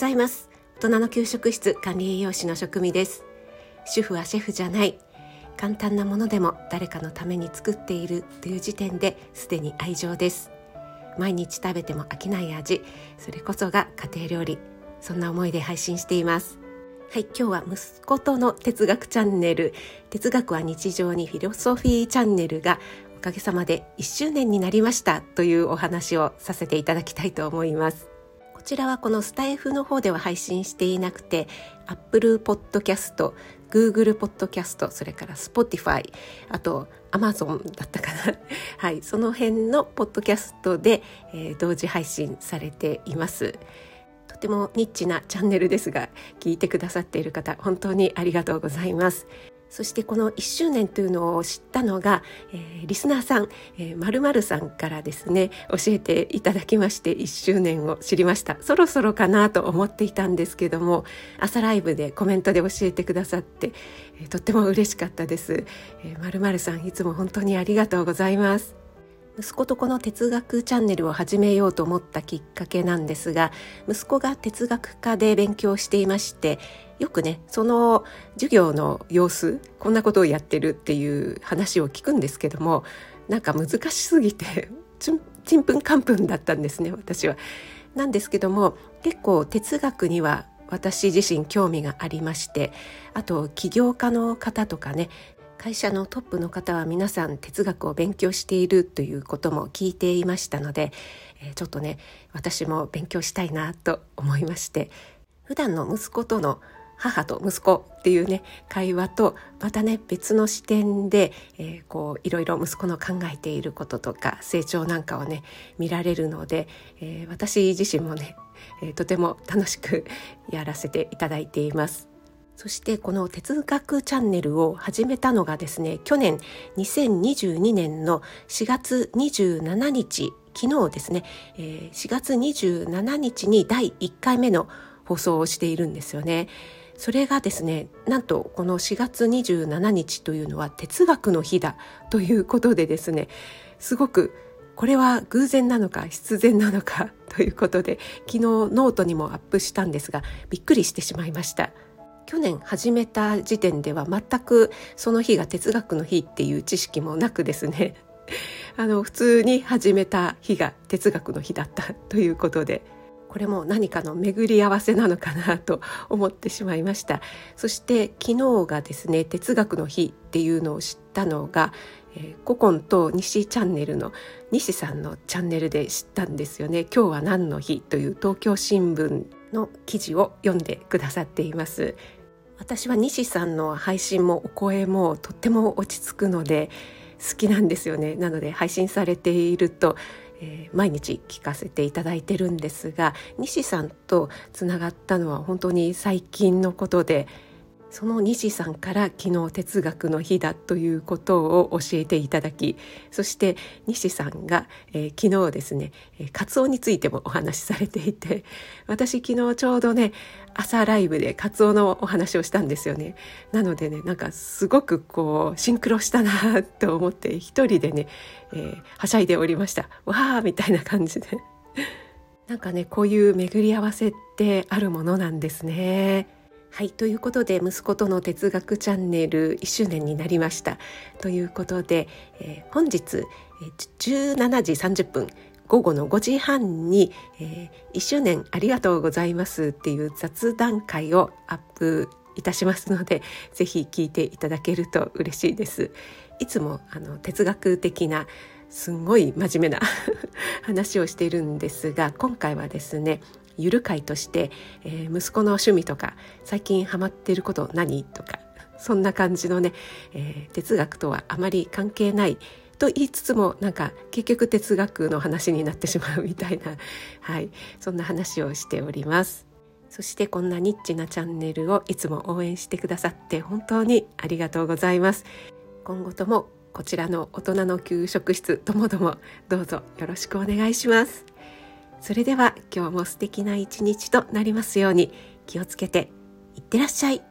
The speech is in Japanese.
ざいます。大人の給食室管理栄養士の職味です。主婦はシェフじゃない。簡単なものでも誰かのために作っているという時点ですでに愛情です。毎日食べても飽きない味。それこそが家庭料理。そんな思いで配信しています。はい今日は息子との哲学チャンネル。哲学は日常にフィロソフィーチャンネルがおかげさまで1周年になりましたというお話をさせていただきたいと思います。ちらはこのスタイフの方では配信していなくて Apple Podcast、Google Podcast、それから Spotify、あと Amazon だったかな。はい、その辺のポッドキャストで、えー、同時配信されています。とてもニッチなチャンネルですが、聞いてくださっている方、本当にありがとうございます。そしてこの1周年というのを知ったのが、えー、リスナーさん、えー、〇〇さんからですね教えていただきまして1周年を知りました。そろそろかなと思っていたんですけども朝ライブでコメントで教えてくださって、えー、とっても嬉しかったです、えー、〇〇さんいつも本当にありがとうございます。息子とこの哲学チャンネルを始めようと思ったきっかけなんですが息子が哲学科で勉強していましてよくねその授業の様子こんなことをやってるっていう話を聞くんですけどもなんか難しすぎて ちんぷんかんぷんだったんですね私は。なんですけども結構哲学には私自身興味がありましてあと起業家の方とかね会社のトップの方は皆さん哲学を勉強しているということも聞いていましたので、え、ちょっとね私も勉強したいなと思いまして普段の息子との母と息子っていうね会話とまたね別の視点で、えー、こういろいろ息子の考えていることとか成長なんかをね見られるので、えー、私自身もね、えー、とても楽しくやらせていただいています。そしてこの哲学チャンネルを始めたのがですね去年2022年の4月27日昨日ですね、え4月27日に第1回目の放送をしているんですよね。それがですねなんとこの4月27日というのは哲学の日だということでですねすごくこれは偶然なのか必然なのかということで昨日ノートにもアップしたんですがびっくりしてしまいました。去年始めた時点では全くその日が哲学の日っていう知識もなくですね。あの普通に始めた日が哲学の日だったということでこれも何かの巡り合わせなのかなと思ってしまいました。そして昨日がですね哲学の日っていうのを知ったのが、えー、古今と西チャンネルの西さんのチャンネルで知ったんですよね。今日は何の日という東京新聞の記事を読んでくださっています。私は西さんの配信もお声もとっても落ち着くので好きなんですよね。なので配信されていると、えー、毎日聞かせていただいてるんですが西さんとつながったのは本当に最近のことでその西さんから昨日哲学の日だということを教えていただきそして西さんが、えー、昨日ですね、カツオについてもお話しされていて私昨日ちょうどね朝ライブでカツオのお話をしたんですよね。なのでねなんかすごくこうシンクロしたなと思って一人でね、えー、はしゃいでおりました。わーみたいな感じで。なんかねこういう巡り合わせってあるものなんですね。はい、ということで息子との哲学チャンネル1周年になりました。ということで、えー、本日17時30分午後の5時半に、えー、1周年ありがとうございますっていう雑談会をアップいたしますのでぜひ聞いていただけると嬉しいです。いつもあの哲学的なすんごい真面目な 話をしているんですが今回はですねゆる会として、えー、息子の趣味とか最近ハマっていること何とかそんな感じのね、えー、哲学とはあまり関係ないと言いつつもなんか結局哲学の話になってしまうみたいな、はい、そんな話をしております。そしてこんなニッチなチャンネルをいつも応援してくださって本当にありがとうございます。今後ともこちらの大人の給食室ともどもどうぞよろしくお願いします。それでは今日も素敵な一日となりますように気をつけていってらっしゃい。